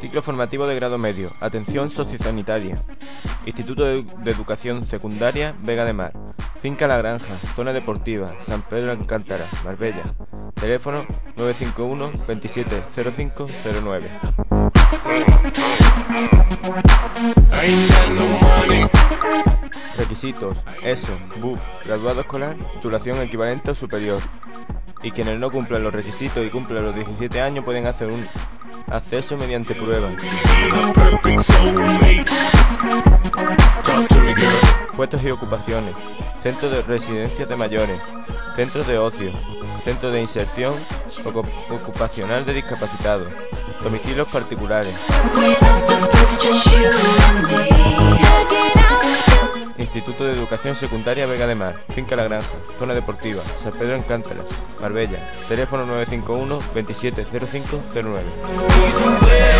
Ciclo formativo de grado medio. Atención sociosanitaria. Instituto de, Educación Secundaria Vega de Mar. Finca La Granja. Zona deportiva. San Pedro Alcántara. Marbella. Teléfono 951 270509. Requisitos: ESO, BU, graduado escolar, titulación equivalente o superior. Y quienes no cumplan los requisitos y cumplan los 17 años pueden hacer un acceso mediante prueba. Puestos y ocupaciones. Centros de residencia de mayores. Centros de ocio. Centros de inserción ocu- ocupacional de discapacitados. Domicilios particulares. De Educación Secundaria Vega de Mar, Finca La Granja, Zona Deportiva, San Pedro Alcántara, Marbella, teléfono 951 270509.